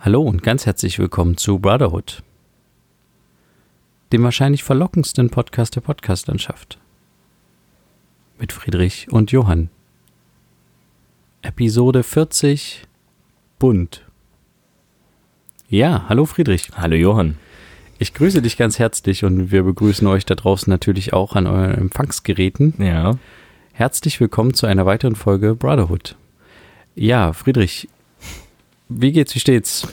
Hallo und ganz herzlich willkommen zu Brotherhood, dem wahrscheinlich verlockendsten Podcast der Podcastlandschaft. Mit Friedrich und Johann. Episode 40 Bunt. Ja, hallo Friedrich. Hallo Johann. Ich grüße dich ganz herzlich und wir begrüßen euch da draußen natürlich auch an euren Empfangsgeräten. Ja. Herzlich willkommen zu einer weiteren Folge Brotherhood. Ja, Friedrich, wie geht's, wie steht's?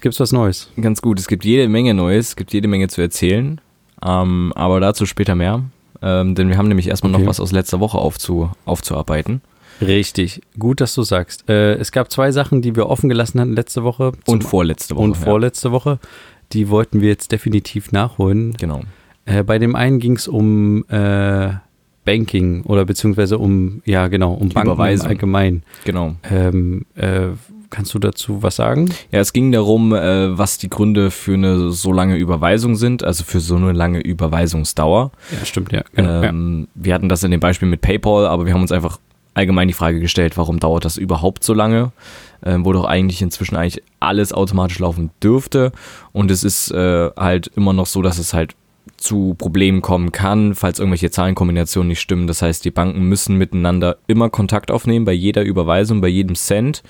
Gibt's was Neues? Ganz gut. Es gibt jede Menge Neues, es gibt jede Menge zu erzählen. Ähm, aber dazu später mehr. Ähm, denn wir haben nämlich erstmal Okay. noch was aus letzter Woche aufzu, aufzuarbeiten. Richtig, gut, dass du sagst. Äh, es gab zwei Sachen, die wir offen gelassen hatten letzte Woche. Und vorletzte Woche. und vorletzte Woche. Die wollten wir jetzt definitiv nachholen. Genau. Äh, bei dem einen ging es um äh, Banking oder beziehungsweise um, ja genau, um Banken Überweisung. im Allgemeinen. Genau. Ähm, äh, kannst du dazu was sagen? Ja, es ging darum, äh, was die Gründe für eine so lange Überweisung sind, also für so eine lange Überweisungsdauer. Ja, stimmt, ja. Genau, Ähm, Wir hatten das in dem Beispiel mit PayPal, aber wir haben uns einfach allgemein die Frage gestellt, warum dauert das überhaupt so lange? Ähm, wo doch eigentlich inzwischen eigentlich alles automatisch laufen dürfte. Und es ist äh, halt immer noch so, dass es halt zu Problemen kommen kann, falls irgendwelche Zahlenkombinationen nicht stimmen. Das heißt, die Banken müssen miteinander immer Kontakt aufnehmen bei jeder Überweisung, bei jedem Cent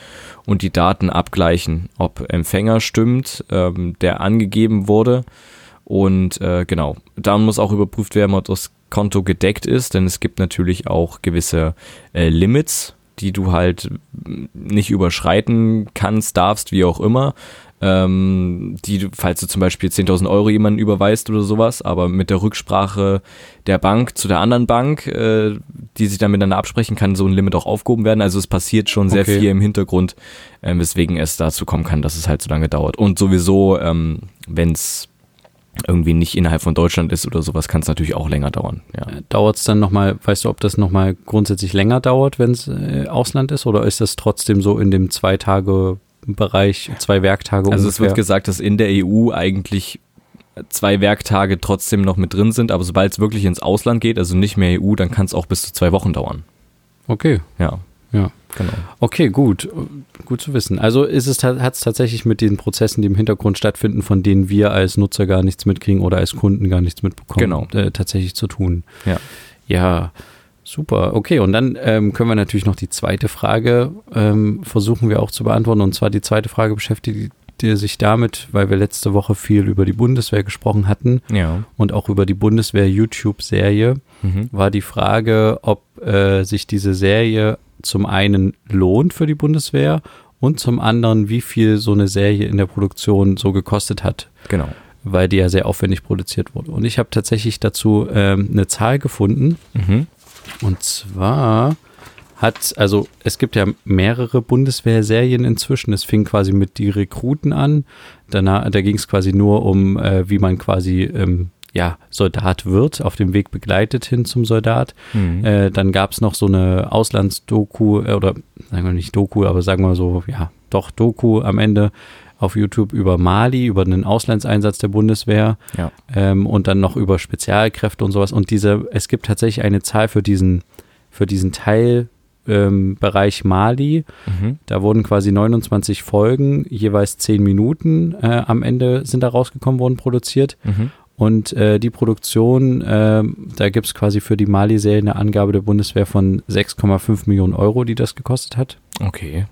und die Daten abgleichen, ob Empfänger stimmt, ähm, der angegeben wurde. Und äh, genau, dann muss auch überprüft werden, ob das Konto gedeckt ist, denn es gibt natürlich auch gewisse äh, Limits, die du halt mm, nicht überschreiten kannst, darfst, wie auch immer. Ähm, die, falls du zum Beispiel 10.000 Euro jemanden überweist oder sowas, aber mit der Rücksprache der Bank zu der anderen Bank, äh, die sich dann miteinander absprechen, kann so ein Limit auch aufgehoben werden. Also es passiert schon sehr Okay. viel im Hintergrund, ähm, weswegen es dazu kommen kann, dass es halt so lange dauert. Und sowieso, ähm, wenn es irgendwie nicht innerhalb von Deutschland ist oder sowas, kann es natürlich auch länger dauern. Ja. Dauert es dann nochmal, weißt du, ob das nochmal grundsätzlich länger dauert, wenn es äh, Ausland ist, oder ist das trotzdem so in dem zwei Tage Bereich, zwei Werktage Also es wird ungefähr? gesagt, dass in der EU eigentlich zwei Werktage trotzdem noch mit drin sind, aber sobald es wirklich ins Ausland geht, also nicht mehr EU, dann kann es auch bis zu zwei Wochen dauern. Okay, Ja, ja. genau. Okay, gut. Gut zu wissen. Also ist es hat es tatsächlich mit den Prozessen, die im Hintergrund stattfinden, von denen wir als Nutzer gar nichts mitkriegen oder als Kunden gar nichts mitbekommen, Genau. äh, tatsächlich zu tun. Ja. Ja, super. Okay, und dann ähm, können wir natürlich noch die zweite Frage ähm, versuchen wir auch zu beantworten. Und zwar die zweite Frage beschäftigt sich damit, weil wir letzte Woche viel über die Bundeswehr gesprochen hatten Ja. und auch über die Bundeswehr-YouTube-Serie Mhm. war die Frage, ob äh, sich diese Serie zum einen lohnt für die Bundeswehr und zum anderen, wie viel so eine Serie in der Produktion so gekostet hat, Genau. weil die ja sehr aufwendig produziert wurde. Und ich habe tatsächlich dazu ähm, eine Zahl gefunden. Mhm. Und zwar hat, also es gibt ja mehrere Bundeswehrserien inzwischen. Es fing quasi mit die Rekruten an. Danach, da ging es quasi nur um, äh, wie man quasi ähm, ja, Soldat wird, auf dem Weg begleitet hin zum Soldat. Mhm. Äh, dann gab es noch so eine Auslandsdoku, äh, oder sagen wir nicht Doku, aber sagen wir so, ja, doch Doku am Ende auf YouTube über Mali, über einen Auslandseinsatz der Bundeswehr Ja. ähm, und dann noch über Spezialkräfte und sowas. Und diese, es gibt tatsächlich eine Zahl für diesen, für diesen Teil. Ähm, Bereich Mali, Mhm. da wurden quasi 29 Folgen, jeweils 10 Minuten äh, am Ende sind da rausgekommen, wurden produziert. Mhm. Und äh, die Produktion, ähm, da gibt es quasi für die Mali-Serie eine Angabe der Bundeswehr von 6,5 Millionen Euro, die das gekostet hat. Okay.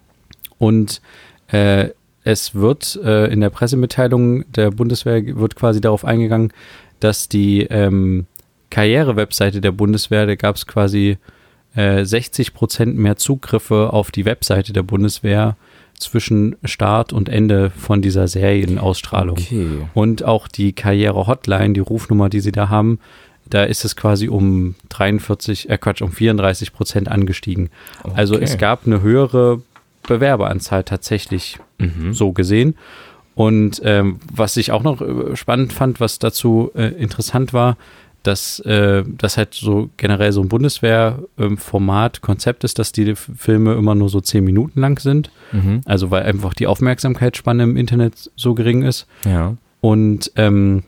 Und äh, es wird äh, in der Pressemitteilung der Bundeswehr wird quasi darauf eingegangen, dass die ähm, Karriere-Webseite der Bundeswehr, da gab es quasi äh, 60 Prozent mehr Zugriffe auf die Webseite der Bundeswehr zwischen Start und Ende von dieser Serienausstrahlung. Okay. Und auch die Karriere-Hotline, die Rufnummer, die sie da haben, da ist es quasi um 43, äh Quatsch, um 34 Prozent angestiegen. Also Okay. es gab eine höhere Bewerberanzahl tatsächlich Mhm. so gesehen. Und ähm, was ich auch noch äh, spannend fand, was dazu äh, interessant war, dass äh, das halt so generell so ein Bundeswehr-Format, Konzept ist, dass die Filme immer nur so zehn Minuten lang sind. Mhm. Also weil einfach die Aufmerksamkeitsspanne im Internet so gering ist. Ja. Und ähm,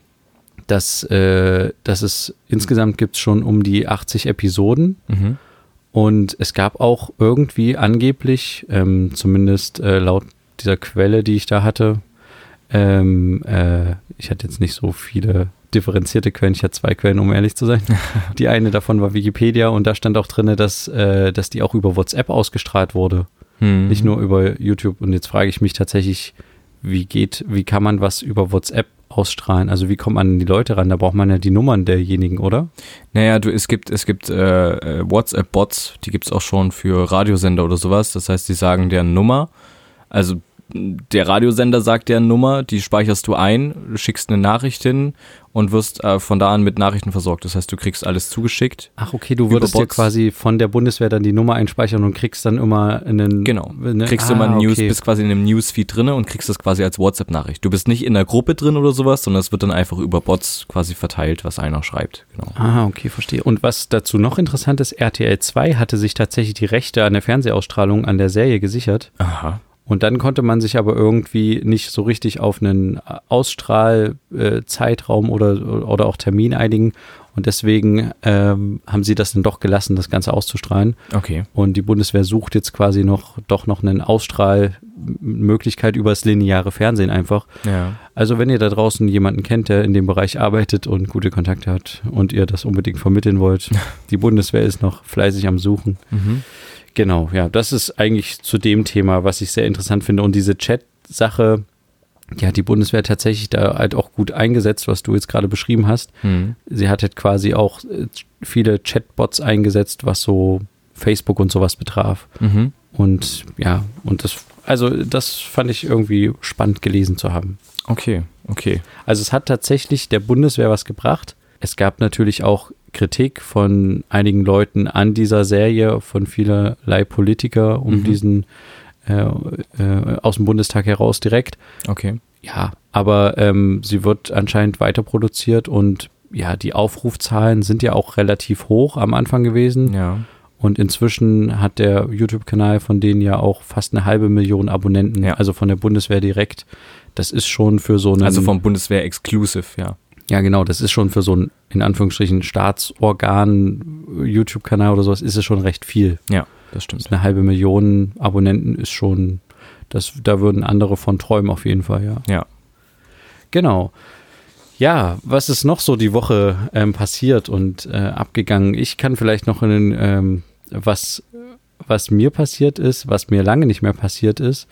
dass, äh, dass es insgesamt gibt es schon um die 80 Episoden. Mhm. Und es gab auch irgendwie angeblich, ähm, zumindest äh, laut dieser Quelle, die ich da hatte, Ähm, äh, ich hatte jetzt nicht so viele differenzierte Quellen. Ich hatte zwei Quellen, um ehrlich zu sein. die eine davon war Wikipedia und da stand auch drin, dass, äh, dass die auch über WhatsApp ausgestrahlt wurde. Hm. Nicht nur über YouTube. Und jetzt frage ich mich tatsächlich, wie geht, wie kann man was über WhatsApp ausstrahlen? Also wie kommt man an die Leute ran? Da braucht man ja die Nummern derjenigen, oder? Naja, du, es gibt, es gibt äh, WhatsApp-Bots, die gibt es auch schon für Radiosender oder sowas. Das heißt, die sagen deren Nummer. Also der Radiosender sagt dir eine Nummer, die speicherst du ein, schickst eine Nachricht hin und wirst äh, von da an mit Nachrichten versorgt. Das heißt, du kriegst alles zugeschickt. Ach, okay, du würdest dir quasi von der Bundeswehr dann die Nummer einspeichern und kriegst dann immer einen. Genau. Eine, kriegst ah, du immer ein News, okay. bist quasi in einem Newsfeed drinne und kriegst das quasi als WhatsApp-Nachricht. Du bist nicht in der Gruppe drin oder sowas, sondern es wird dann einfach über Bots quasi verteilt, was einer schreibt. Genau. Ah, okay, verstehe. Und was dazu noch interessant ist, RTL 2 hatte sich tatsächlich die Rechte an der Fernsehausstrahlung an der Serie gesichert. Aha. Und dann konnte man sich aber irgendwie nicht so richtig auf einen Ausstrahlzeitraum oder, oder auch Termin einigen. Und deswegen ähm, haben sie das dann doch gelassen, das Ganze auszustrahlen. Okay. Und die Bundeswehr sucht jetzt quasi noch doch noch eine Ausstrahlmöglichkeit über das lineare Fernsehen einfach. Ja. Also wenn ihr da draußen jemanden kennt, der in dem Bereich arbeitet und gute Kontakte hat und ihr das unbedingt vermitteln wollt, die Bundeswehr ist noch fleißig am Suchen. Mhm. Genau, ja, das ist eigentlich zu dem Thema, was ich sehr interessant finde. Und diese Chat-Sache, die hat die Bundeswehr tatsächlich da halt auch gut eingesetzt, was du jetzt gerade beschrieben hast. Mhm. Sie hat halt quasi auch äh, viele Chatbots eingesetzt, was so Facebook und sowas betraf. Mhm. Und ja, und das, also das fand ich irgendwie spannend gelesen zu haben. Okay, okay. Also es hat tatsächlich der Bundeswehr was gebracht. Es gab natürlich auch Kritik von einigen Leuten an dieser Serie, von vielerlei Politiker um Mhm. diesen äh, äh, aus dem Bundestag heraus direkt. Okay. Ja, aber ähm, sie wird anscheinend weiter produziert und ja, die Aufrufzahlen sind ja auch relativ hoch am Anfang gewesen. Ja. Und inzwischen hat der YouTube-Kanal von denen ja auch fast eine halbe Million Abonnenten, Ja. also von der Bundeswehr direkt. Das ist schon für so einen. Also vom Bundeswehr Exclusive, ja. Ja, genau, das ist schon für so ein, in Anführungsstrichen, Staatsorgan, YouTube-Kanal oder sowas, ist es schon recht viel. Ja, das stimmt. Eine halbe Million Abonnenten ist schon, das, da würden andere von träumen auf jeden Fall, ja. Ja. Genau. Ja, was ist noch so die Woche ähm, passiert und äh, abgegangen? Ich kann vielleicht noch in, ähm, was, was mir passiert ist, was mir lange nicht mehr passiert ist.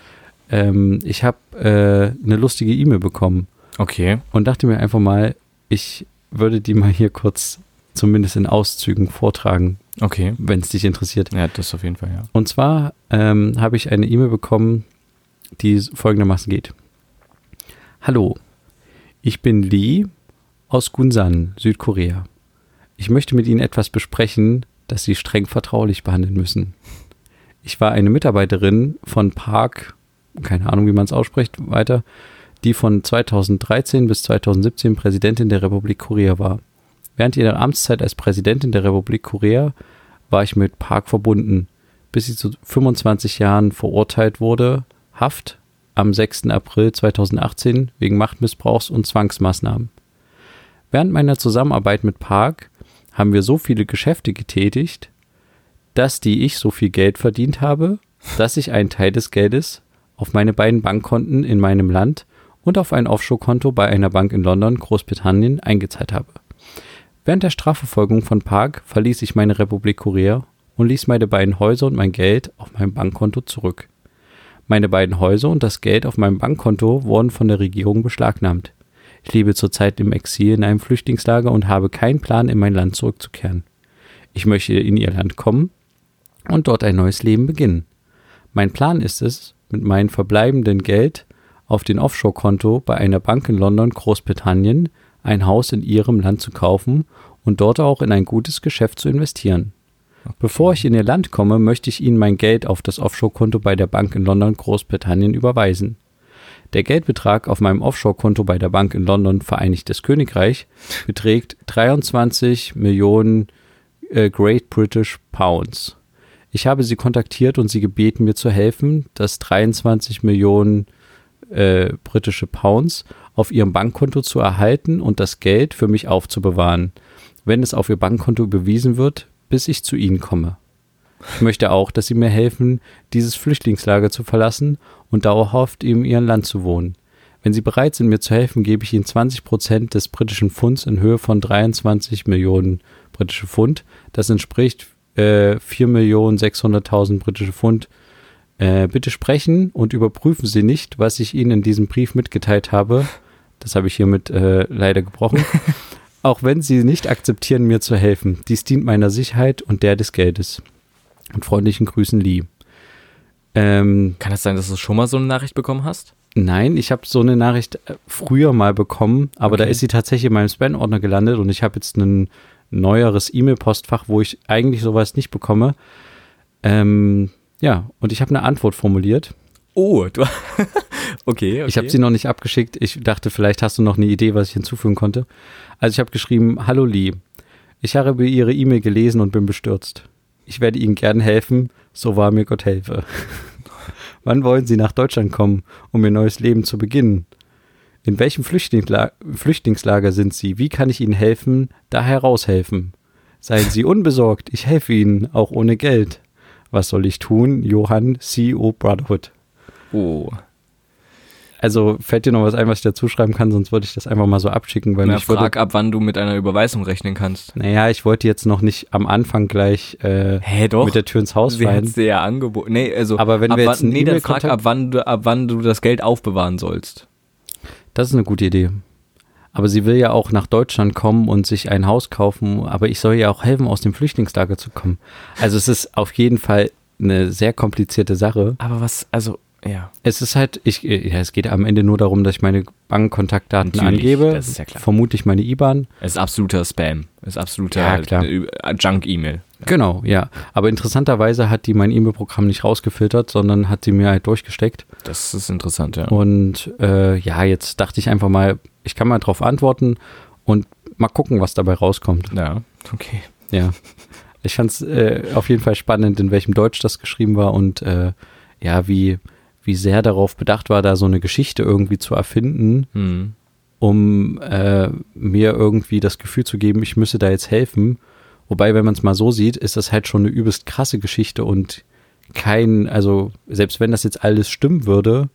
Ähm, ich habe äh, eine lustige E-Mail bekommen Okay. und dachte mir einfach mal, ich würde die mal hier kurz zumindest in Auszügen vortragen, Okay. wenn es dich interessiert. Ja, das auf jeden Fall, ja. Und zwar ähm, habe ich eine E-Mail bekommen, die folgendermaßen geht. Hallo, ich bin Lee aus Gunsan, Südkorea. Ich möchte mit Ihnen etwas besprechen, das Sie streng vertraulich behandeln müssen. Ich war eine Mitarbeiterin von Park, keine Ahnung, wie man es ausspricht, weiter, die von 2013 bis 2017 Präsidentin der Republik Korea war. Während ihrer Amtszeit als Präsidentin der Republik Korea war ich mit Park verbunden, bis sie zu 25 Jahren verurteilt wurde, Haft am 6. April 2018 wegen Machtmissbrauchs und Zwangsmaßnahmen. Während meiner Zusammenarbeit mit Park haben wir so viele Geschäfte getätigt, dass die ich so viel Geld verdient habe, dass ich einen Teil des Geldes auf meine beiden Bankkonten in meinem Land und auf ein Offshore-Konto bei einer Bank in London, Großbritannien, eingezahlt habe. Während der Strafverfolgung von Park verließ ich meine Republik Korea und ließ meine beiden Häuser und mein Geld auf meinem Bankkonto zurück. Meine beiden Häuser und das Geld auf meinem Bankkonto wurden von der Regierung beschlagnahmt. Ich lebe zurzeit im Exil in einem Flüchtlingslager und habe keinen Plan, in mein Land zurückzukehren. Ich möchte in ihr Land kommen und dort ein neues Leben beginnen. Mein Plan ist es, mit meinem verbleibenden Geld auf den Offshore-Konto bei einer Bank in London, Großbritannien, ein Haus in ihrem Land zu kaufen und dort auch in ein gutes Geschäft zu investieren. Bevor ich in ihr Land komme, möchte ich Ihnen mein Geld auf das Offshore-Konto bei der Bank in London, Großbritannien überweisen. Der Geldbetrag auf meinem Offshore-Konto bei der Bank in London, Vereinigtes Königreich, beträgt 23 Millionen äh, Great British Pounds. Ich habe sie kontaktiert und sie gebeten, mir zu helfen, das 23 Millionen äh, britische Pounds auf ihrem Bankkonto zu erhalten und das Geld für mich aufzubewahren, wenn es auf ihr Bankkonto überwiesen wird, bis ich zu ihnen komme. Ich möchte auch, dass sie mir helfen, dieses Flüchtlingslager zu verlassen und dauerhaft in ihrem Land zu wohnen. Wenn Sie bereit sind, mir zu helfen, gebe ich Ihnen 20 Prozent des britischen Pfunds in Höhe von 23 Millionen britische Pfund. Das entspricht äh, 4 Millionen 600.000 britische Pfund. Äh, bitte sprechen und überprüfen Sie nicht, was ich Ihnen in diesem Brief mitgeteilt habe. Das habe ich hiermit äh, leider gebrochen. Auch wenn Sie nicht akzeptieren, mir zu helfen. Dies dient meiner Sicherheit und der des Geldes. Und freundlichen Grüßen, Lee. Ähm, Kann es sein, dass du schon mal so eine Nachricht bekommen hast? Nein, ich habe so eine Nachricht äh, früher mal bekommen, aber okay. da ist sie tatsächlich in meinem Spam-Ordner gelandet und ich habe jetzt ein neueres E-Mail-Postfach, wo ich eigentlich sowas nicht bekomme. Ähm, ja, und ich habe eine Antwort formuliert. Oh, du. okay, okay. Ich habe sie noch nicht abgeschickt. Ich dachte, vielleicht hast du noch eine Idee, was ich hinzufügen konnte. Also ich habe geschrieben, Hallo Lee, ich habe Ihre E-Mail gelesen und bin bestürzt. Ich werde Ihnen gern helfen, so wahr mir Gott helfe. Wann wollen Sie nach Deutschland kommen, um Ihr neues Leben zu beginnen? In welchem Flüchtlingsla Flüchtlingslager sind Sie? Wie kann ich Ihnen helfen, da heraushelfen? Seien Sie unbesorgt, ich helfe Ihnen, auch ohne Geld. Was soll ich tun? Johann, CEO Brotherhood. Oh. Also fällt dir noch was ein, was ich dazu schreiben kann, sonst würde ich das einfach mal so abschicken. Weil Na, frag würde, ab, wann du mit einer Überweisung rechnen kannst. Naja, ich wollte jetzt noch nicht am Anfang gleich äh, doch? mit der Tür ins Haus Sie fallen. Sie ja angeboten. Nee, also aber wenn wir jetzt wann, nee, dann frag ab wann, du, ab wann du das Geld aufbewahren sollst. Das ist eine gute Idee. Aber sie will ja auch nach Deutschland kommen und sich ein Haus kaufen. Aber ich soll ja auch helfen, aus dem Flüchtlingslager zu kommen. Also es ist auf jeden Fall eine sehr komplizierte Sache. Aber was, also ja. Es ist halt, ich, ja, es geht am Ende nur darum, dass ich meine Bankkontaktdaten Natürlich, angebe. Das ist ja klar. Vermutlich meine IBAN. Es ist absoluter Spam. Es ist absoluter ja, Junk-E-Mail. Genau, ja. Aber interessanterweise hat die mein E-Mail-Programm nicht rausgefiltert, sondern hat sie mir halt durchgesteckt. Das ist interessant, ja. Und äh, ja, jetzt dachte ich einfach mal, ich kann mal drauf antworten und mal gucken, was dabei rauskommt. Ja, okay. Ja. Ich fand es äh, auf jeden Fall spannend, in welchem Deutsch das geschrieben war und äh, ja, wie wie sehr darauf bedacht war, da so eine Geschichte irgendwie zu erfinden, mhm. um äh, mir irgendwie das Gefühl zu geben, ich müsse da jetzt helfen. Wobei, wenn man es mal so sieht, ist das halt schon eine übelst krasse Geschichte und kein, also selbst wenn das jetzt alles stimmen würde,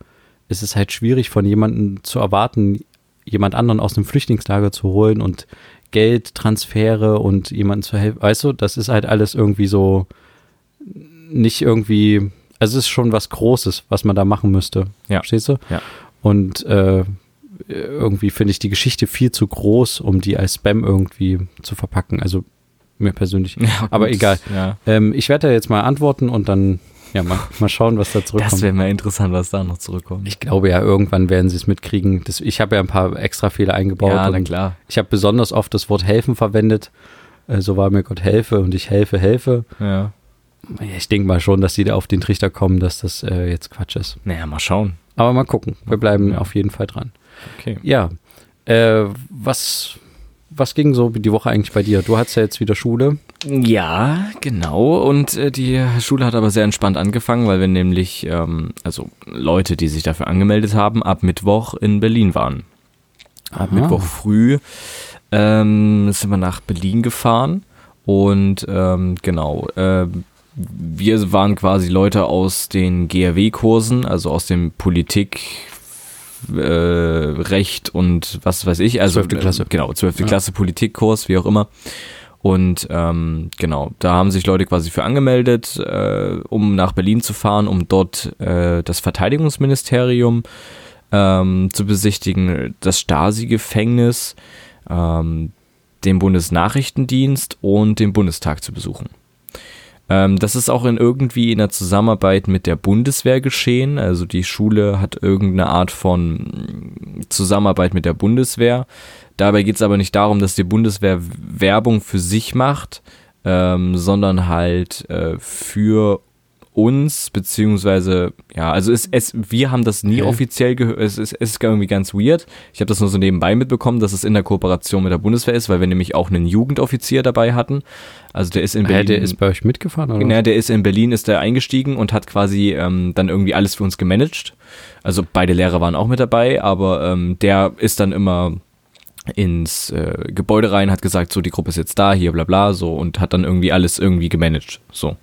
ist es halt schwierig von jemandem zu erwarten, jemand anderen aus einem Flüchtlingslager zu holen und Geldtransfere und jemandem zu helfen. Weißt du, das ist halt alles irgendwie so nicht irgendwie also es ist schon was Großes, was man da machen müsste. Ja. Verstehst du? Ja. Und äh, irgendwie finde ich die Geschichte viel zu groß, um die als Spam irgendwie zu verpacken. Also mir persönlich. Ja, Aber egal. Ja. Ähm, ich werde da jetzt mal antworten und dann ja, mal, mal schauen, was da zurückkommt. Das wäre mal interessant, was da noch zurückkommt. Ich glaube ja, irgendwann werden sie es mitkriegen. Das, ich habe ja ein paar extra Fehler eingebaut. Ja, na klar. Ich habe besonders oft das Wort helfen verwendet. Äh, so war mir Gott helfe und ich helfe, helfe. Ja ich denke mal schon, dass die da auf den Trichter kommen, dass das äh, jetzt Quatsch ist. Naja, mal schauen. Aber mal gucken. Wir bleiben ja. auf jeden Fall dran. Okay. Ja. Äh, was, was ging so die Woche eigentlich bei dir? Du hattest ja jetzt wieder Schule. Ja, genau. Und äh, die Schule hat aber sehr entspannt angefangen, weil wir nämlich, ähm, also Leute, die sich dafür angemeldet haben, ab Mittwoch in Berlin waren. Ab Aha. Mittwoch früh ähm, sind wir nach Berlin gefahren. Und ähm, genau, äh, wir waren quasi Leute aus den GRW-Kursen, also aus dem Politik, äh, Recht und was weiß ich. Also, 12. Klasse. Äh, genau, 12. Ja. Klasse Politikkurs, wie auch immer. Und ähm, genau, da haben sich Leute quasi für angemeldet, äh, um nach Berlin zu fahren, um dort äh, das Verteidigungsministerium ähm, zu besichtigen, das Stasi-Gefängnis, ähm, den Bundesnachrichtendienst und den Bundestag zu besuchen. Ähm, das ist auch in irgendwie in der Zusammenarbeit mit der Bundeswehr geschehen. Also die Schule hat irgendeine Art von Zusammenarbeit mit der Bundeswehr. Dabei geht es aber nicht darum, dass die Bundeswehr Werbung für sich macht, ähm, sondern halt äh, für uns, beziehungsweise, ja, also es, es, wir haben das nie okay. offiziell gehört, es ist, es ist irgendwie ganz weird. Ich habe das nur so nebenbei mitbekommen, dass es in der Kooperation mit der Bundeswehr ist, weil wir nämlich auch einen Jugendoffizier dabei hatten. Also der ist in Berlin. Äh, der ist bei euch mitgefahren, oder? Ja, der ist in Berlin, ist der eingestiegen und hat quasi ähm, dann irgendwie alles für uns gemanagt. Also beide Lehrer waren auch mit dabei, aber ähm, der ist dann immer ins äh, Gebäude rein, hat gesagt, so die Gruppe ist jetzt da, hier bla bla, so und hat dann irgendwie alles irgendwie gemanagt. So.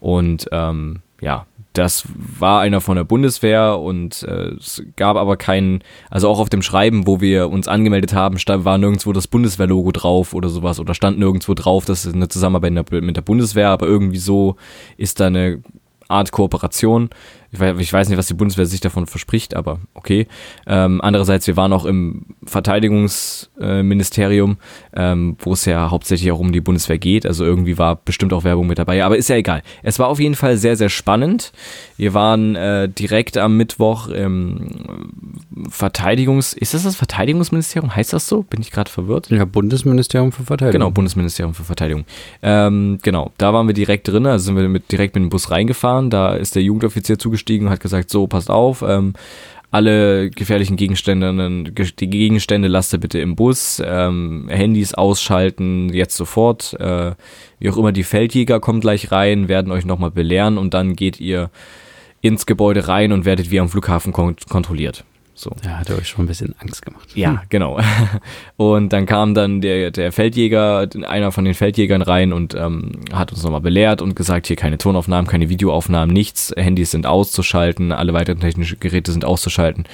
Und ähm, ja, das war einer von der Bundeswehr und äh, es gab aber keinen, also auch auf dem Schreiben, wo wir uns angemeldet haben, stand, war nirgendwo das Bundeswehrlogo drauf oder sowas oder stand nirgendwo drauf, das ist eine Zusammenarbeit mit der Bundeswehr, aber irgendwie so ist da eine Art Kooperation. Ich weiß, ich weiß nicht, was die Bundeswehr sich davon verspricht, aber okay. Ähm, andererseits, wir waren auch im Verteidigungsministerium, ähm, wo es ja hauptsächlich auch um die Bundeswehr geht. Also irgendwie war bestimmt auch Werbung mit dabei, aber ist ja egal. Es war auf jeden Fall sehr, sehr spannend. Wir waren äh, direkt am Mittwoch im Verteidigungs... Ist das das Verteidigungsministerium? Heißt das so? Bin ich gerade verwirrt? Ja, Bundesministerium für Verteidigung. Genau, Bundesministerium für Verteidigung. Ähm, genau, da waren wir direkt drin, also sind wir mit, direkt mit dem Bus reingefahren. Da ist der Jugendoffizier zugeschrieben eingestiegen und hat gesagt, so, passt auf, ähm, alle gefährlichen Gegenstände, die Gegenstände lasst ihr bitte im Bus, ähm, Handys ausschalten, jetzt sofort, äh, wie auch immer, die Feldjäger kommen gleich rein, werden euch nochmal belehren und dann geht ihr ins Gebäude rein und werdet wie am Flughafen kont kontrolliert. So. Ja, hat er euch schon ein bisschen Angst gemacht. Ja, hm. genau. Und dann kam dann der, der Feldjäger, einer von den Feldjägern rein und ähm, hat uns nochmal belehrt und gesagt, hier keine Tonaufnahmen, keine Videoaufnahmen, nichts. Handys sind auszuschalten, alle weiteren technischen Geräte sind auszuschalten.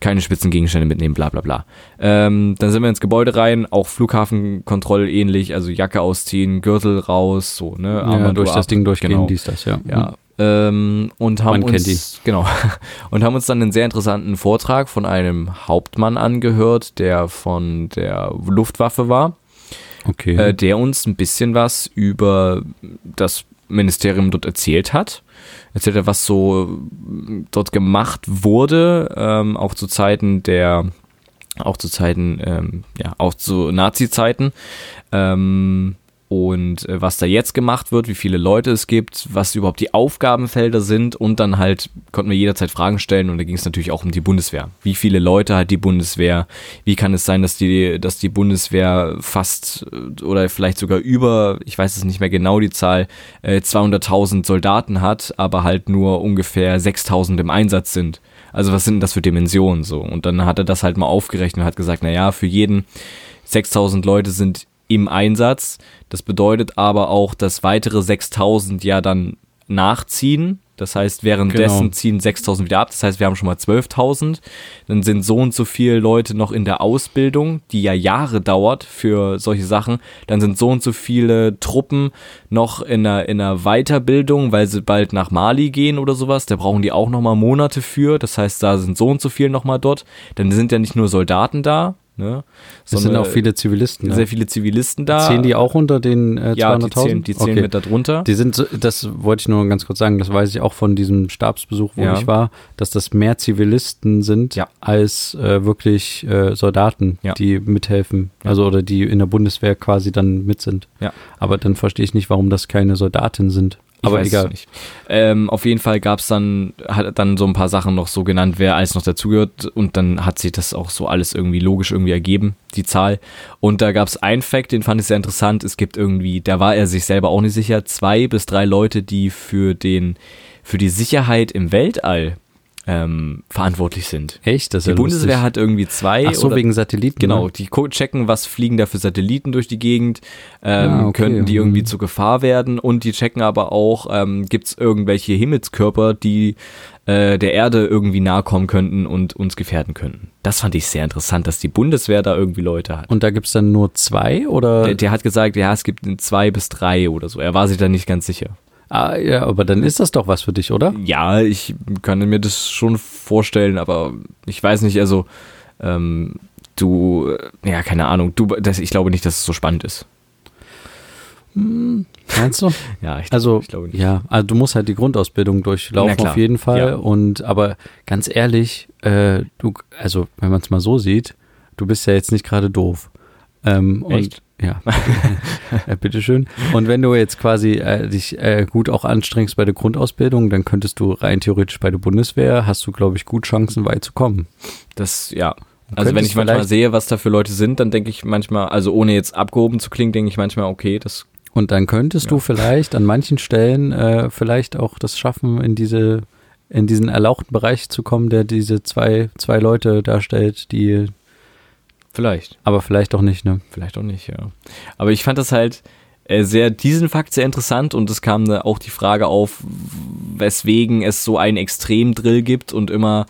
Keine Spitzengegenstände mitnehmen, bla bla bla. Ähm, dann sind wir ins Gebäude rein, auch Flughafenkontrolle ähnlich, also Jacke ausziehen, Gürtel raus, so, ne? Armband ja, durch ab, das Ding durchgehen, genau. dies, das, ja. Ja, hm. Ähm, und haben Man uns genau und haben uns dann einen sehr interessanten Vortrag von einem Hauptmann angehört, der von der Luftwaffe war. Okay. Äh, der uns ein bisschen was über das Ministerium dort erzählt hat. Erzählt hat, was so dort gemacht wurde, ähm, auch zu Zeiten der, auch zu Zeiten, ähm, ja, auch zu Nazi-Zeiten. Ähm, und äh, was da jetzt gemacht wird, wie viele Leute es gibt, was überhaupt die Aufgabenfelder sind und dann halt konnten wir jederzeit Fragen stellen und da ging es natürlich auch um die Bundeswehr. Wie viele Leute hat die Bundeswehr? Wie kann es sein, dass die, dass die Bundeswehr fast äh, oder vielleicht sogar über, ich weiß es nicht mehr genau die Zahl, äh, 200.000 Soldaten hat, aber halt nur ungefähr 6.000 im Einsatz sind. Also was sind das für Dimensionen so? Und dann hat er das halt mal aufgerechnet und hat gesagt, na ja, für jeden 6000 Leute sind im Einsatz. Das bedeutet aber auch, dass weitere 6000 ja dann nachziehen. Das heißt, währenddessen genau. ziehen 6000 wieder ab. Das heißt, wir haben schon mal 12.000. Dann sind so und so viele Leute noch in der Ausbildung, die ja Jahre dauert für solche Sachen. Dann sind so und so viele Truppen noch in einer, in einer Weiterbildung, weil sie bald nach Mali gehen oder sowas. Da brauchen die auch noch mal Monate für. Das heißt, da sind so und so viele noch mal dort. Dann sind ja nicht nur Soldaten da, Ne? Es sind auch viele Zivilisten. Sehr viele Zivilisten da. Zählen die auch unter den äh, 200.000? Ja, die zählen, die zählen okay. mit darunter. Die sind, das wollte ich nur ganz kurz sagen, das weiß ich auch von diesem Stabsbesuch, wo ja. ich war, dass das mehr Zivilisten sind ja. als äh, wirklich äh, Soldaten, ja. die mithelfen. Also oder die in der Bundeswehr quasi dann mit sind. Ja. Aber dann verstehe ich nicht, warum das keine Soldatinnen sind. Aber egal. Ähm, auf jeden Fall gab es dann, hat dann so ein paar Sachen noch so genannt, wer alles noch dazugehört und dann hat sich das auch so alles irgendwie logisch irgendwie ergeben, die Zahl. Und da gab es einen Fact, den fand ich sehr interessant. Es gibt irgendwie, da war er sich selber auch nicht sicher, zwei bis drei Leute, die für den, für die Sicherheit im Weltall ähm, verantwortlich sind. Echt? Das die ja Bundeswehr lustig. hat irgendwie zwei. Ach so, oder, wegen Satelliten. Genau, ne? die checken, was fliegen da für Satelliten durch die Gegend, ähm, ah, okay. könnten die irgendwie mhm. zur Gefahr werden und die checken aber auch, ähm, gibt es irgendwelche Himmelskörper, die äh, der Erde irgendwie nahe kommen könnten und uns gefährden könnten. Das fand ich sehr interessant, dass die Bundeswehr da irgendwie Leute hat. Und da gibt es dann nur zwei oder? Der, der hat gesagt, ja, es gibt zwei bis drei oder so. Er war sich da nicht ganz sicher. Ah, ja, aber dann ist das doch was für dich, oder? Ja, ich kann mir das schon vorstellen, aber ich weiß nicht, also ähm, du, ja, keine Ahnung, du, das, ich glaube nicht, dass es so spannend ist. Hm, meinst du? ja, ich, also, ich glaube nicht. Ja, also du musst halt die Grundausbildung durchlaufen auf jeden Fall. Ja. Und aber ganz ehrlich, äh, du, also wenn man es mal so sieht, du bist ja jetzt nicht gerade doof. Ähm, Echt? Und ja, äh, bitteschön. Und wenn du jetzt quasi äh, dich äh, gut auch anstrengst bei der Grundausbildung, dann könntest du rein theoretisch bei der Bundeswehr, hast du, glaube ich, gut Chancen, weit zu kommen. Das, ja. Also wenn ich manchmal sehe, was da für Leute sind, dann denke ich manchmal, also ohne jetzt abgehoben zu klingen, denke ich manchmal, okay, das. Und dann könntest ja. du vielleicht an manchen Stellen äh, vielleicht auch das schaffen, in diese in diesen erlauchten Bereich zu kommen, der diese zwei, zwei Leute darstellt, die Vielleicht. Aber vielleicht auch nicht, ne? Vielleicht auch nicht, ja. Aber ich fand das halt, äh, sehr diesen Fakt sehr interessant und es kam auch die Frage auf, weswegen es so einen Extremdrill gibt und immer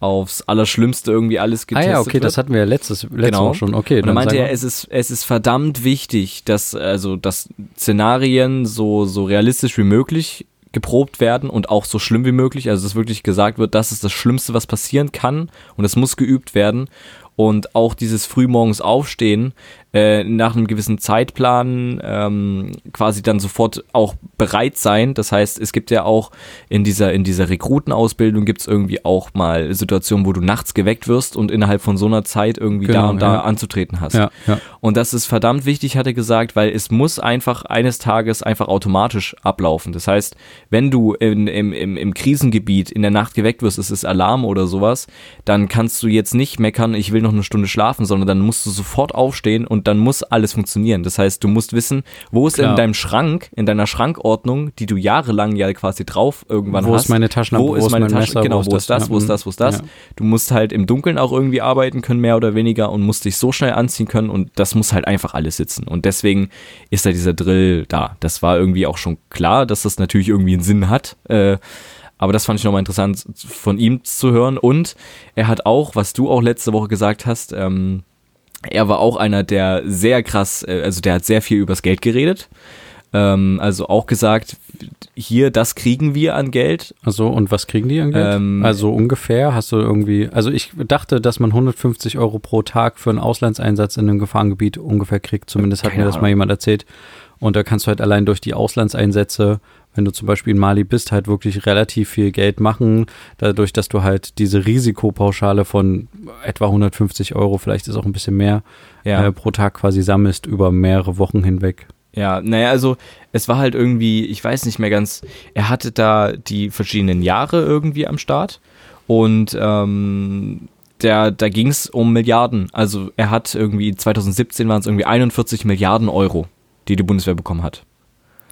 aufs Allerschlimmste irgendwie alles getestet Ah ja, okay, wird. das hatten wir ja letztes, letztes Genau. Mal schon. Okay, Und er meinte mal. es ist, es ist verdammt wichtig, dass, also, dass Szenarien so, so realistisch wie möglich geprobt werden und auch so schlimm wie möglich. Also, dass wirklich gesagt wird, das ist das Schlimmste, was passieren kann und es muss geübt werden. Und auch dieses frühmorgens Aufstehen äh, nach einem gewissen Zeitplan ähm, quasi dann sofort auch bereit sein. Das heißt, es gibt ja auch in dieser, in dieser Rekrutenausbildung gibt es irgendwie auch mal Situationen, wo du nachts geweckt wirst und innerhalb von so einer Zeit irgendwie da Genau, und da ja. anzutreten hast. ja, ja. Und das ist verdammt wichtig, hat er gesagt, weil es muss einfach eines Tages einfach automatisch ablaufen. Das heißt, wenn du in, im, im, im Krisengebiet in der Nacht geweckt wirst, es ist Alarm oder sowas, dann kannst du jetzt nicht meckern, ich will noch eine Stunde schlafen, sondern dann musst du sofort aufstehen und dann muss alles funktionieren. Das heißt, du musst wissen, wo ist Klar. in deinem Schrank, in deiner Schrankordnung, die du jahrelang ja quasi drauf irgendwann Wo hast. ist meine Taschenlampe, Wo ist meine mein Tasche? Messer, genau, wo ist das, wo ist Ja, das, wo ist das? ja. Du musst halt im Dunkeln auch irgendwie arbeiten können, mehr oder weniger, und musst dich so schnell anziehen können und das muss halt einfach alles sitzen. Und deswegen ist da dieser Drill da. Das war irgendwie auch schon klar, dass das natürlich irgendwie einen Sinn hat. Äh, aber das fand ich nochmal interessant von ihm zu hören. Und er hat auch, was du auch letzte Woche gesagt hast, ähm, er war auch einer, der sehr krass, äh, also der hat sehr viel übers Geld geredet. Ähm, also auch gesagt, hier, das kriegen wir an Geld. Also, und was kriegen die an Geld? Ähm, also ungefähr hast du irgendwie, also ich dachte, dass man 150 Euro pro Tag für einen Auslandseinsatz in einem Gefahrengebiet ungefähr kriegt. Zumindest hat mir das mal jemand erzählt. Und da kannst du halt allein durch die Auslandseinsätze, wenn du zum Beispiel in Mali bist, halt wirklich relativ viel Geld machen. Dadurch, dass du halt diese Risikopauschale von etwa 150 Euro, vielleicht ist auch ein bisschen mehr, Ja. äh, pro Tag quasi sammelst über mehrere Wochen hinweg. Ja, naja, also es war halt irgendwie, ich weiß nicht mehr ganz, er hatte da die verschiedenen Jahre irgendwie am Start und ähm, der, da ging es um Milliarden. Also er hat irgendwie, 2017 waren es irgendwie 41 Milliarden Euro, die die Bundeswehr bekommen hat.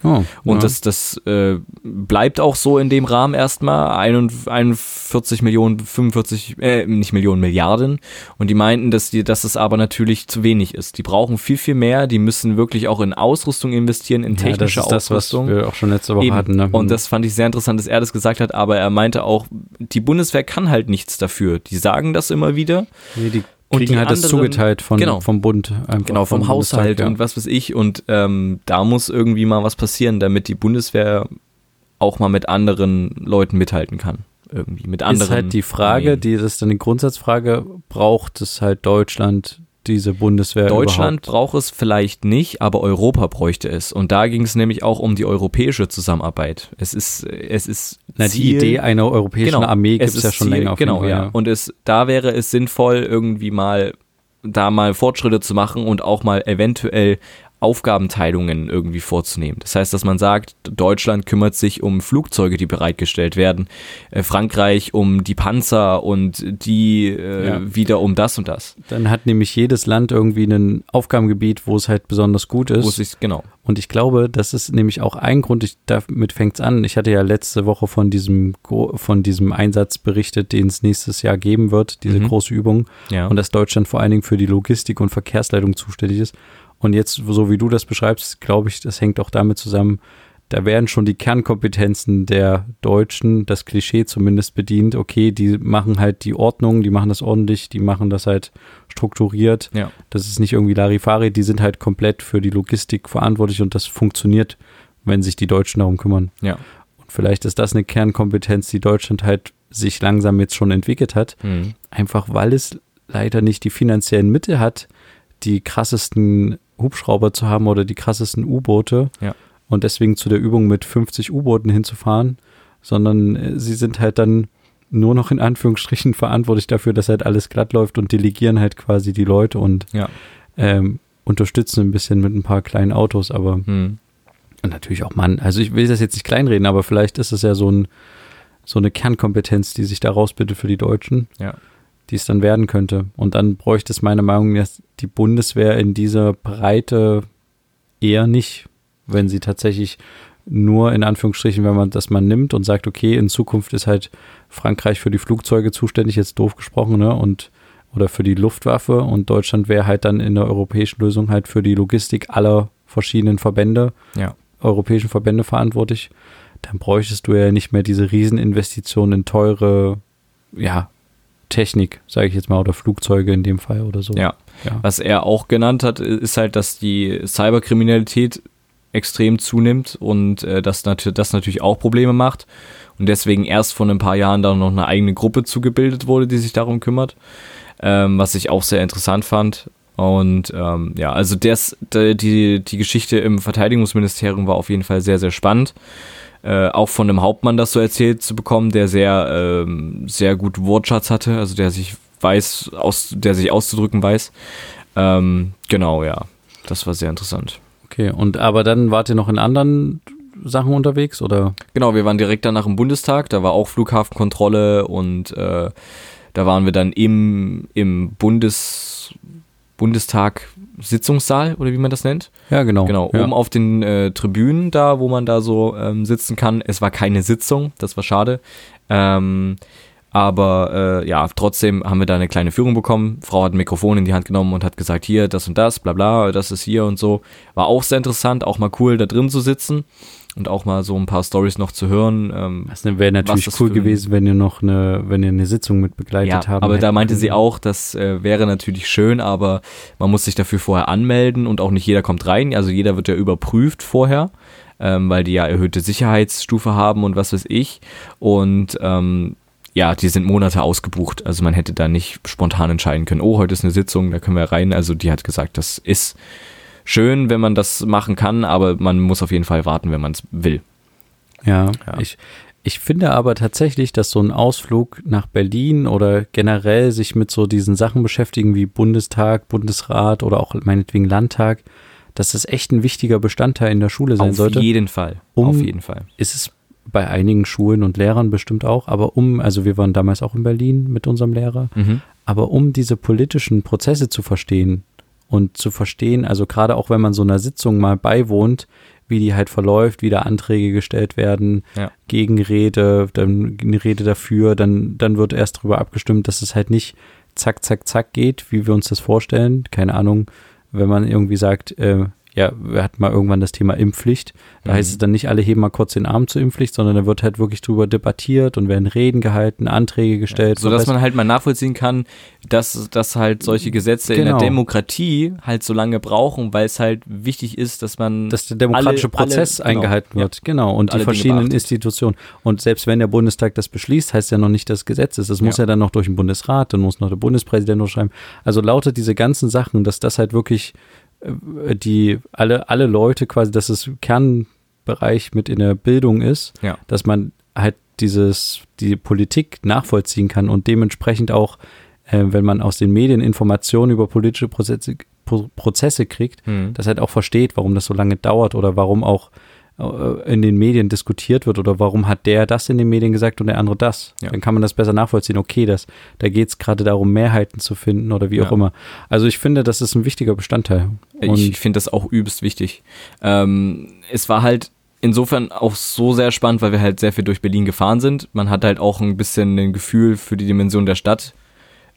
Oh, Und ja. das, das äh, bleibt auch so in dem Rahmen erstmal. 41 Millionen, 45, äh, nicht Millionen, Milliarden. Und die meinten, dass, die, dass es aber natürlich zu wenig ist. Die brauchen viel, viel mehr. Die müssen wirklich auch in Ausrüstung investieren, in ja, das technische ist das, was Ausrüstung. wir auch schon letzte Woche Eben. hatten. Ne? Und das fand ich sehr interessant, dass er das gesagt hat, aber er meinte auch, die Bundeswehr kann halt nichts dafür. Die sagen das immer wieder. Nee, die Und kriegen halt das anderen- zugeteilt von, genau. vom Bund. Einfach Genau, vom Bundestag, Haushalt ja. und was weiß ich. Und ähm, da muss irgendwie mal was passieren, damit die Bundeswehr auch mal mit anderen Leuten mithalten kann. Irgendwie mit anderen. ist halt die Frage, Armeen. die das ist dann die Grundsatzfrage, braucht es halt Deutschland diese Bundeswehr Deutschland überhaupt? braucht es vielleicht nicht, aber Europa bräuchte es. Und da ging es nämlich auch um die europäische Zusammenarbeit. Es ist, es ist Na, die Idee einer europäischen Armee gibt es ja schon Ziel- länger. auf Genau, ja. Und es, da wäre es sinnvoll, irgendwie mal da mal Fortschritte zu machen und auch mal eventuell Aufgabenteilungen irgendwie vorzunehmen. Das heißt, dass man sagt, Deutschland kümmert sich um Flugzeuge, die bereitgestellt werden, äh, Frankreich um die Panzer und die äh, Ja. wieder um das und das. Dann hat nämlich jedes Land irgendwie ein Aufgabengebiet, wo es halt besonders gut Wo es ist. genau. Und ich glaube, das ist nämlich auch ein Grund, ich, damit fängt es an. Ich hatte ja letzte Woche von diesem, von diesem Einsatz berichtet, den es nächstes Jahr geben wird, diese Mhm. große Übung. Ja. und dass Deutschland vor allen Dingen für die Logistik und Verkehrsleitung zuständig ist. Und jetzt, so wie du das beschreibst, glaube ich, das hängt auch damit zusammen, da werden schon die Kernkompetenzen der Deutschen, das Klischee zumindest bedient. Okay, die machen halt die Ordnung, die machen das ordentlich, die machen das halt strukturiert. Ja. Das ist nicht irgendwie Larifari, die sind halt komplett für die Logistik verantwortlich und das funktioniert, wenn sich die Deutschen darum kümmern. Ja. Und vielleicht ist das eine Kernkompetenz, die Deutschland halt sich langsam jetzt schon entwickelt hat Mhm. einfach weil es leider nicht die finanziellen Mittel hat, die krassesten Hubschrauber zu haben oder die krassesten U-Boote Ja. und deswegen zu der Übung mit 50 U-Booten hinzufahren, sondern äh, sie sind halt dann nur noch in Anführungsstrichen verantwortlich dafür, dass halt alles glatt läuft und delegieren halt quasi die Leute und Ja. ähm, unterstützen ein bisschen mit ein paar kleinen Autos, aber Mhm. und natürlich auch Mann. Also ich will das jetzt nicht kleinreden, aber vielleicht ist es ja so ein so eine Kernkompetenz, die sich da rausbildet für die Deutschen Ja. Die es dann werden könnte. Und dann bräuchte es meiner Meinung nach die Bundeswehr in dieser Breite eher nicht, wenn sie tatsächlich nur in Anführungsstrichen, wenn man das mal nimmt und sagt, okay, in Zukunft ist halt Frankreich für die Flugzeuge zuständig, jetzt doof gesprochen, ne? Und oder für die Luftwaffe und Deutschland wäre halt dann in der europäischen Lösung halt für die Logistik aller verschiedenen Verbände, Ja. europäischen Verbände verantwortlich, dann bräuchtest du ja nicht mehr diese Rieseninvestitionen in teure, ja, Technik, sage ich jetzt mal, oder Flugzeuge in dem Fall oder so. Ja. ja. Was er auch genannt hat, ist halt, dass die Cyberkriminalität extrem zunimmt und äh, das, nat das natürlich auch Probleme macht und deswegen erst vor ein paar Jahren da noch eine eigene Gruppe zugebildet wurde, die sich darum kümmert, ähm, was ich auch sehr interessant fand. Und ähm, ja, also das, die, die Geschichte im Verteidigungsministerium war auf jeden Fall sehr, sehr spannend. Äh, auch von einem Hauptmann das so erzählt zu bekommen, der sehr, ähm, sehr gut Wortschatz hatte, also der sich weiß, aus, der sich auszudrücken weiß. Ähm, genau, ja. Das war sehr interessant. Okay, und aber dann wart ihr noch in anderen Sachen unterwegs oder? Genau, wir waren direkt danach im Bundestag, da war auch Flughafenkontrolle und äh, da waren wir dann im, im Bundes, Bundestag Sitzungssaal oder wie man das nennt. Ja, genau. Genau, ja. oben auf den äh, Tribünen da, wo man da so ähm, sitzen kann. Es war keine Sitzung, das war schade. Ähm, aber äh, ja, trotzdem haben wir da eine kleine Führung bekommen. Frau hat ein Mikrofon in die Hand genommen und hat gesagt, hier, das und das, bla bla, das ist hier und so. War auch sehr interessant, auch mal cool, da drin zu sitzen und auch mal so ein paar Stories noch zu hören. Ähm, Das wäre natürlich das cool gewesen, wenn ihr noch eine, wenn ihr eine Sitzung mit begleitet ja, haben. aber da meinte sie können. auch, das äh, wäre natürlich schön, aber man muss sich dafür vorher anmelden und auch nicht jeder kommt rein. Also jeder wird ja überprüft vorher, ähm, weil die ja erhöhte Sicherheitsstufe haben und was weiß ich. Und ähm, ja, die sind Monate ausgebucht. Also man hätte da nicht spontan entscheiden können, oh, heute ist eine Sitzung, da können wir rein. Also die hat gesagt, das ist schön, wenn man das machen kann, aber man muss auf jeden Fall warten, wenn man es will. Ja, Ja. Ich, ich finde aber tatsächlich, dass so ein Ausflug nach Berlin oder generell sich mit so diesen Sachen beschäftigen wie Bundestag, Bundesrat oder auch meinetwegen Landtag, dass das echt ein wichtiger Bestandteil in der Schule sein Auf sollte. jeden Fall. Um- auf jeden Fall. Ist es bei einigen Schulen und Lehrern bestimmt auch, aber um, also wir waren damals auch in Berlin mit unserem Lehrer, Mhm. aber um diese politischen Prozesse zu verstehen und zu verstehen, also gerade auch wenn man so einer Sitzung mal beiwohnt, wie die halt verläuft, wie da Anträge gestellt werden, Ja. Gegenrede, dann eine Rede dafür, dann, dann wird erst darüber abgestimmt, dass es halt nicht zack, zack, zack geht, wie wir uns das vorstellen. Keine Ahnung, wenn man irgendwie sagt, äh, ja, wir hatten mal irgendwann das Thema Impfpflicht. Da Mhm. heißt es dann nicht, alle heben mal kurz den Arm zur Impfpflicht, sondern da wird halt wirklich drüber debattiert und werden Reden gehalten, Anträge gestellt. So dass man halt mal nachvollziehen kann, dass, dass halt solche Gesetze in Genau. der Demokratie halt so lange brauchen, weil es halt wichtig ist, dass man dass der demokratische alle- Prozess alle- genau, eingehalten wird. Genau. Und alle die verschiedenen beachtet. Institutionen. Und selbst wenn der Bundestag das beschließt, heißt ja noch nicht, dass Gesetz ist. Das muss Ja. ja dann noch durch den Bundesrat, dann muss noch der Bundespräsident unterschreiben. Also lautet diese ganzen Sachen, dass das halt wirklich die alle, alle Leute quasi, dass es Kernbereich mit in der Bildung ist, Ja. dass man halt dieses, die Politik nachvollziehen kann und dementsprechend auch, äh, wenn man aus den Medien Informationen über politische Prozesse, Pro Prozesse kriegt, Hm. das halt auch versteht, warum das so lange dauert oder warum auch äh, in den Medien diskutiert wird oder warum hat der das in den Medien gesagt und der andere das. Ja. Dann kann man das besser nachvollziehen. Okay, das, da geht es gerade darum, Mehrheiten zu finden oder wie auch Ja. immer. Also ich finde, das ist ein wichtiger Bestandteil. Und Ich finde das auch übelst wichtig. Ähm, es war halt insofern auch so sehr spannend, weil wir halt sehr viel durch Berlin gefahren sind. Man hat halt auch ein bisschen ein Gefühl für die Dimension der Stadt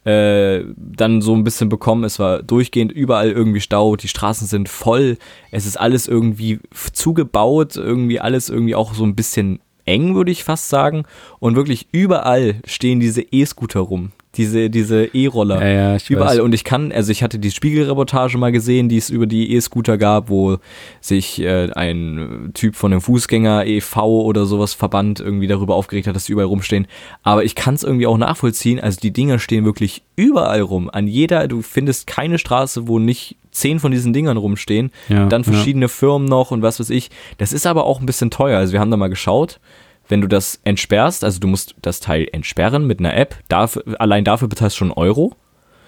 äh, dann so ein bisschen bekommen. Es war durchgehend überall irgendwie Stau, die Straßen sind voll, es ist alles irgendwie zugebaut, irgendwie alles irgendwie auch so ein bisschen eng, würde ich fast sagen. Und wirklich überall stehen diese E-Scooter rum. Diese, diese E-Roller. Ja, ja, Überall. weiß. Und ich kann, also ich hatte die Spiegelreportage mal gesehen, die es über die E-Scooter gab, wo sich äh, ein Typ von einem Fußgänger e.V. oder sowas Verband irgendwie darüber aufgeregt hat, dass die überall rumstehen. Aber ich kann es irgendwie auch nachvollziehen. Also die Dinger stehen wirklich überall rum. An jeder, du findest keine Straße, wo nicht zehn von diesen Dingern rumstehen. Ja, Dann verschiedene Firmen noch und was weiß ich. Das ist aber auch ein bisschen teuer. Also wir haben da mal geschaut. Wenn du das entsperrst, also du musst das Teil entsperren mit einer App, dafür, allein dafür bezahlst du schon einen Euro.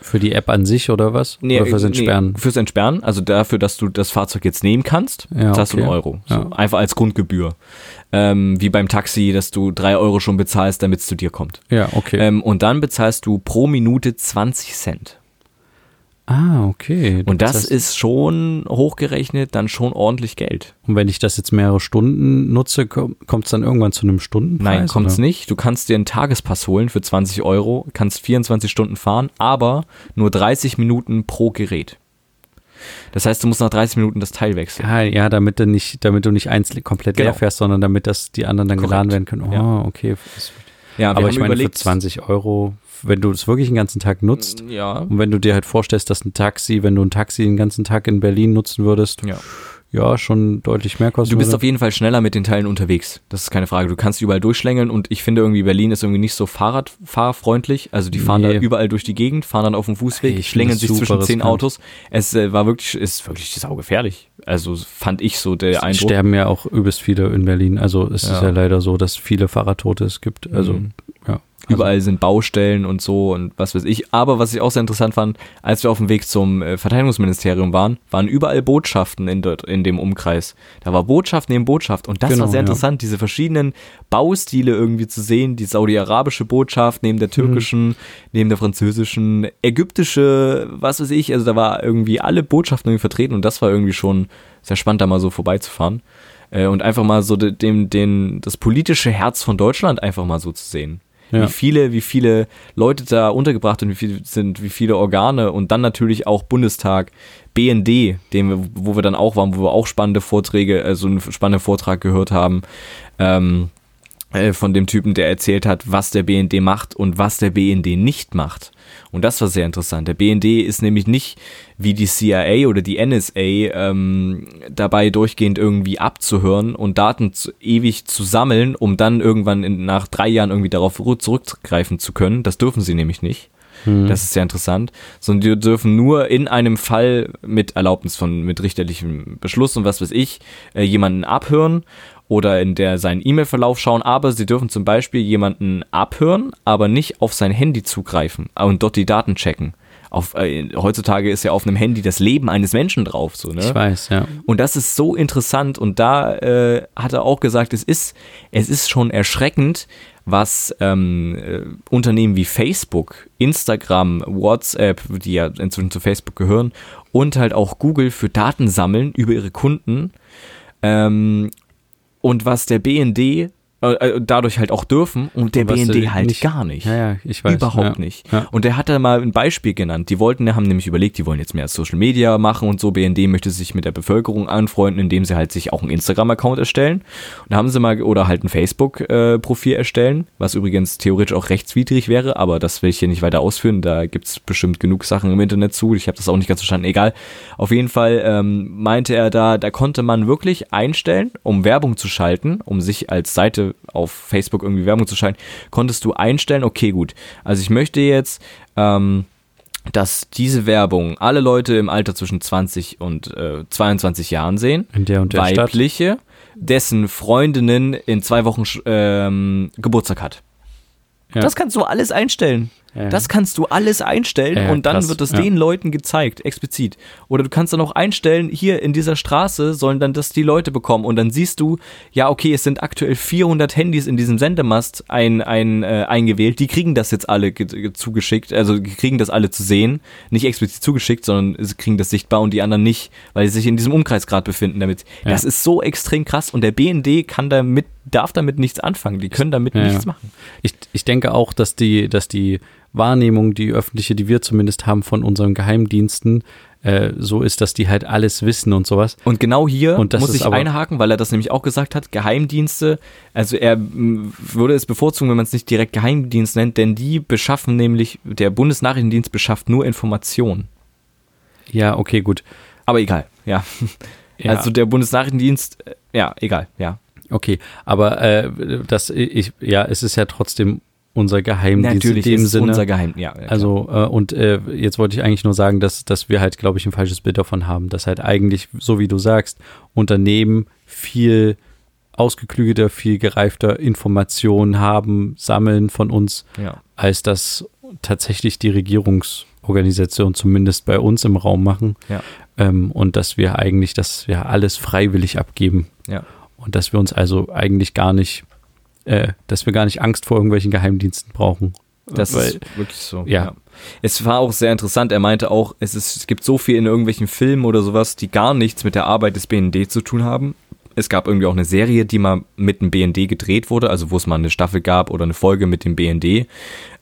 Für die App an sich oder was? oder fürs Entsperren? Nee, fürs Entsperren, also dafür, dass du das Fahrzeug jetzt nehmen kannst, Ja, zahlst du okay. einen Euro. So, Ja. Einfach als Grundgebühr. Ähm, wie beim Taxi, dass du drei Euro schon bezahlst, damit es zu dir kommt. Ja, okay. Ähm, und dann bezahlst du pro Minute 20 Cent. Ah, okay. Und das heißt, ist schon hochgerechnet dann schon ordentlich Geld. Und wenn ich das jetzt mehrere Stunden nutze, kommt es dann irgendwann zu einem Stundenpreis? Nein, kommt's oder? nicht. Du kannst dir einen Tagespass holen für 20 Euro, kannst 24 Stunden fahren, aber nur 30 Minuten pro Gerät. Das heißt, du musst nach 30 Minuten das Teil wechseln. Ja, ja, damit du nicht, damit du nicht eins komplett Genau. leer fährst, sondern damit das die anderen dann Korrekt. geladen werden können. Oh, Ja. okay. Das- Ja, Aber ich meine, überlegt, für 20 Euro, wenn du es wirklich den ganzen Tag nutzt, Ja, und wenn du dir halt vorstellst, dass ein Taxi, wenn du ein Taxi den ganzen Tag in Berlin nutzen würdest, ja. Ja, schon deutlich mehr kosten Du bist würde. auf jeden Fall schneller mit den Teilen unterwegs. Das ist keine Frage. Du kannst überall durchschlängeln und ich finde irgendwie Berlin ist irgendwie nicht so Fahrradfahrfreundlich. Also die fahren Nee. da überall durch die Gegend, fahren dann auf dem Fußweg, ich schlängeln sich zwischen zehn. Autos. Es äh, war wirklich, ist wirklich saugefährlich. Also fand ich so der Es Eindruck. sterben ja auch übelst viele in Berlin. Also es ist Ja. ja leider so, dass viele Fahrradtote es gibt. Also, Mhm. Ja. Überall sind Baustellen und so und was weiß ich. Aber was ich auch sehr interessant fand, als wir auf dem Weg zum äh, Verteidigungsministerium waren, waren überall Botschaften in, dort, in dem Umkreis. Da war Botschaft neben Botschaft und das Genau, war sehr ja. interessant, diese verschiedenen Baustile irgendwie zu sehen. Die saudi-arabische Botschaft neben der türkischen, neben der französischen, ägyptische, was weiß ich. Also da war irgendwie alle Botschaften irgendwie vertreten und das war irgendwie schon sehr spannend, da mal so vorbeizufahren. Äh, und einfach mal so de- dem, den, das politische Herz von Deutschland einfach mal so zu sehen Ja. wie viele, wie viele Leute da untergebracht und wie viele sind, wie viele Organe und dann natürlich auch Bundestag, BND, dem wo wir dann auch waren, wo wir auch spannende Vorträge, also einen spannenden Vortrag gehört haben, ähm, äh, von dem Typen, der erzählt hat, was der BND macht und was der BND nicht macht. Und das war sehr interessant. Der BND ist nämlich nicht wie die CIA oder die NSA ähm, dabei durchgehend irgendwie abzuhören und Daten zu, ewig zu sammeln, um dann irgendwann in, nach drei Jahren irgendwie darauf zurückgreifen zu können. Das dürfen sie nämlich nicht. Das ist sehr interessant. Sondern die dürfen nur in einem Fall mit Erlaubnis von, mit richterlichem Beschluss und was weiß ich, äh, jemanden abhören oder in der seinen E-Mail-Verlauf schauen, aber sie dürfen zum Beispiel jemanden abhören, aber nicht auf sein Handy zugreifen und dort die Daten checken. Auf, äh, heutzutage ist ja auf einem Handy das Leben eines Menschen drauf, so, ne? Ich weiß, ja. Und das ist so interessant und da äh, hat er auch gesagt, es ist, es ist schon erschreckend, was ähm, äh, Unternehmen wie Facebook, Instagram, WhatsApp, die ja inzwischen zu Facebook gehören, und halt auch Google für Daten sammeln über ihre Kunden ähm, und was der BND äh, äh, dadurch halt auch dürfen und der BND halt nicht- gar nicht. Ja, ja, ich weiß. Überhaupt ja. nicht. Ja. Und der hat da mal ein Beispiel genannt. Die wollten, haben nämlich überlegt, die wollen jetzt mehr Social Media machen und so. BND möchte sich mit der Bevölkerung anfreunden, indem sie halt sich auch einen Instagram-Account erstellen. Und da haben sie mal, oder halt ein Facebook-Profil erstellen, was übrigens theoretisch auch rechtswidrig wäre, aber das will ich hier nicht weiter ausführen. Da gibt's bestimmt genug Sachen im Internet zu. Ich habe das auch nicht ganz verstanden. Egal. Auf jeden Fall ähm, meinte er da, da konnte man wirklich einstellen, um Werbung zu schalten, um sich als Seite auf Facebook irgendwie Werbung zu schalten, konntest du einstellen, okay, gut. Also ich möchte jetzt, ähm, dass diese Werbung alle Leute im Alter zwischen 20 und äh, 22 Jahren sehen. In der und der Stadt. Weibliche, dessen Freundinnen in zwei Wochen ähm, Geburtstag hat. Ja. Das kannst du alles einstellen. Ja. Das kannst du alles einstellen Ja, und dann krass, wird es den Leuten gezeigt, explizit. Oder du kannst dann auch einstellen, hier in dieser Straße sollen dann das die Leute bekommen und dann siehst du, ja okay, es sind aktuell 400 Handys in diesem Sendemast ein, ein, äh, eingewählt, die kriegen das jetzt alle ge- ge- zugeschickt, also die kriegen das alle zu sehen, nicht explizit zugeschickt, sondern sie kriegen das sichtbar und die anderen nicht, weil sie sich in diesem Umkreis gerade befinden damit. Ja. Das ist so extrem krass und der BND kann damit, darf damit nichts anfangen, die können damit Ja, nichts machen. Ich, ich denke auch, dass die, dass die Wahrnehmung, die öffentliche, die wir zumindest haben von unseren Geheimdiensten, äh, so ist, dass die halt alles wissen und sowas. Und genau hier Und das muss ich einhaken, weil er das nämlich auch gesagt hat, Geheimdienste, also er würde es bevorzugen, wenn man es nicht direkt Geheimdienst nennt, denn die beschaffen nämlich, der Bundesnachrichtendienst beschafft nur Informationen. Ja, okay, gut. Aber egal, ja. Ja. Also der Bundesnachrichtendienst, äh, ja, egal, ja. Okay, aber äh, das, ich, ja, es ist ja trotzdem unser Geheimdienst Natürlich in dem ist Sinne. unser Geheim, ja. ja. Also, äh, und äh, jetzt wollte ich eigentlich nur sagen, dass, dass wir halt, glaube ich, ein falsches Bild davon haben, dass halt eigentlich, so wie du sagst, Unternehmen viel ausgeklügelter, viel gereifter Informationen haben, sammeln von uns, ja. als das tatsächlich die Regierungsorganisation zumindest bei uns im Raum machen. Ja. Ähm, und dass wir eigentlich, dass wir alles freiwillig abgeben. Ja. Und dass wir uns also eigentlich gar nicht, äh, dass wir gar nicht Angst vor irgendwelchen Geheimdiensten brauchen. Das Weil, ist wirklich so. ja. Es war auch sehr interessant. Er meinte auch, es, ist, es gibt so viel in irgendwelchen Filmen oder sowas, die gar nichts mit der Arbeit des BND zu tun haben. Es gab irgendwie auch eine Serie, die mal mit dem BND gedreht wurde, also wo es mal eine Staffel gab oder eine Folge mit dem BND,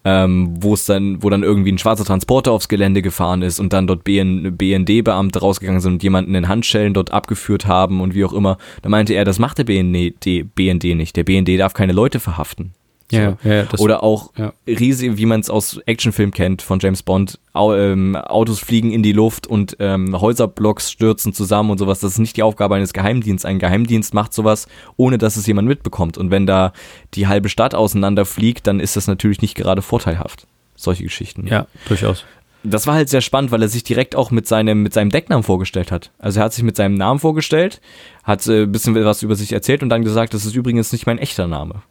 ähm, wo es dann, wo dann irgendwie ein schwarzer Transporter aufs Gelände gefahren ist und dann dort BN, BND-Beamte rausgegangen sind und jemanden in Handschellen dort abgeführt haben und wie auch immer. Da meinte er, das macht der BND, BND nicht. Der BND darf keine Leute verhaften. So. Ja, ja, das, Oder auch ja. riesig, wie man es aus Actionfilmen kennt von James Bond, Au, ähm, Autos fliegen in die Luft und ähm, Häuserblocks stürzen zusammen und sowas. Das ist nicht die Aufgabe eines Geheimdienstes. Ein Geheimdienst macht sowas, ohne dass es jemand mitbekommt. Und wenn da die halbe Stadt auseinanderfliegt, dann ist das natürlich nicht gerade vorteilhaft. Solche Geschichten. ja, durchaus. Das war halt sehr spannend, weil er sich direkt auch mit seinem, mit seinem Decknamen vorgestellt hat. Also er hat sich mit seinem Namen vorgestellt, hat äh, ein bisschen was über sich erzählt und dann gesagt, das ist übrigens nicht mein echter Name.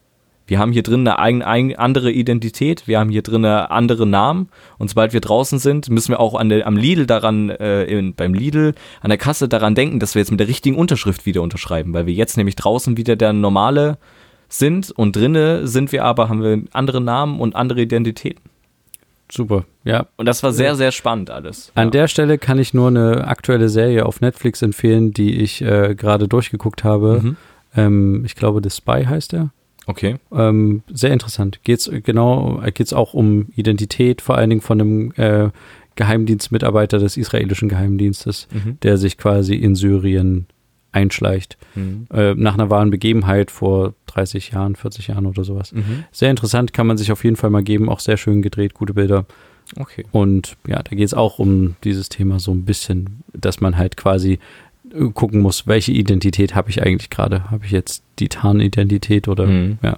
Wir haben hier drin eine eigen, eigen, andere Identität, wir haben hier drin andere Namen und sobald wir draußen sind, müssen wir auch an der, am Lidl daran, äh, in, beim Lidl an der Kasse daran denken, dass wir jetzt mit der richtigen Unterschrift wieder unterschreiben, weil wir jetzt nämlich draußen wieder der normale sind und drinne sind wir aber, haben wir andere Namen und andere Identitäten. Super. Ja. Und das war sehr, sehr spannend alles. An ja. der Stelle kann ich nur eine aktuelle Serie auf Netflix empfehlen, die ich äh, gerade durchgeguckt habe. Mhm. Ähm, ich glaube, The Spy heißt er. Okay. Ähm, sehr interessant. Geht's genau, äh, geht's auch um Identität, vor allen Dingen von einem äh, Geheimdienstmitarbeiter des israelischen Geheimdienstes, Mhm. der sich quasi in Syrien einschleicht. Mhm. Äh, nach einer wahren Begebenheit vor 30 Jahren, 40 Jahren oder sowas. Mhm. Sehr interessant, kann man sich auf jeden Fall mal geben. Auch sehr schön gedreht, gute Bilder. Okay. Und ja, da geht es auch um dieses Thema so ein bisschen, dass man halt quasi äh, gucken muss, welche Identität habe ich eigentlich gerade? Habe ich jetzt die Tarnidentität oder? Mhm. Ja.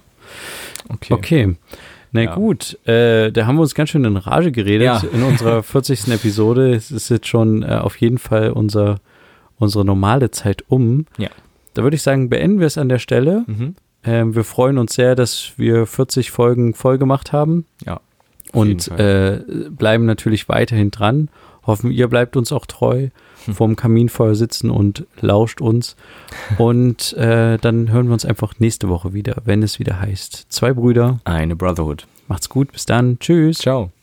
Okay. Okay. Na Ja. gut, äh, da haben wir uns ganz schön in Rage geredet Ja. in unserer 40. Episode. Es ist jetzt schon äh, auf jeden Fall unser, unsere normale Zeit um. Ja. Da würde ich sagen, beenden wir es an der Stelle. Mhm. Ähm, wir freuen uns sehr, dass wir 40 Folgen voll gemacht haben Ja. und äh, bleiben natürlich weiterhin dran. Hoffen, ihr bleibt uns auch treu. vorm Kaminfeuer sitzen und lauscht uns. Und äh, dann hören wir uns einfach nächste Woche wieder, wenn es wieder heißt. Zwei Brüder. Eine Brotherhood. Macht's gut, bis dann. Tschüss. Ciao.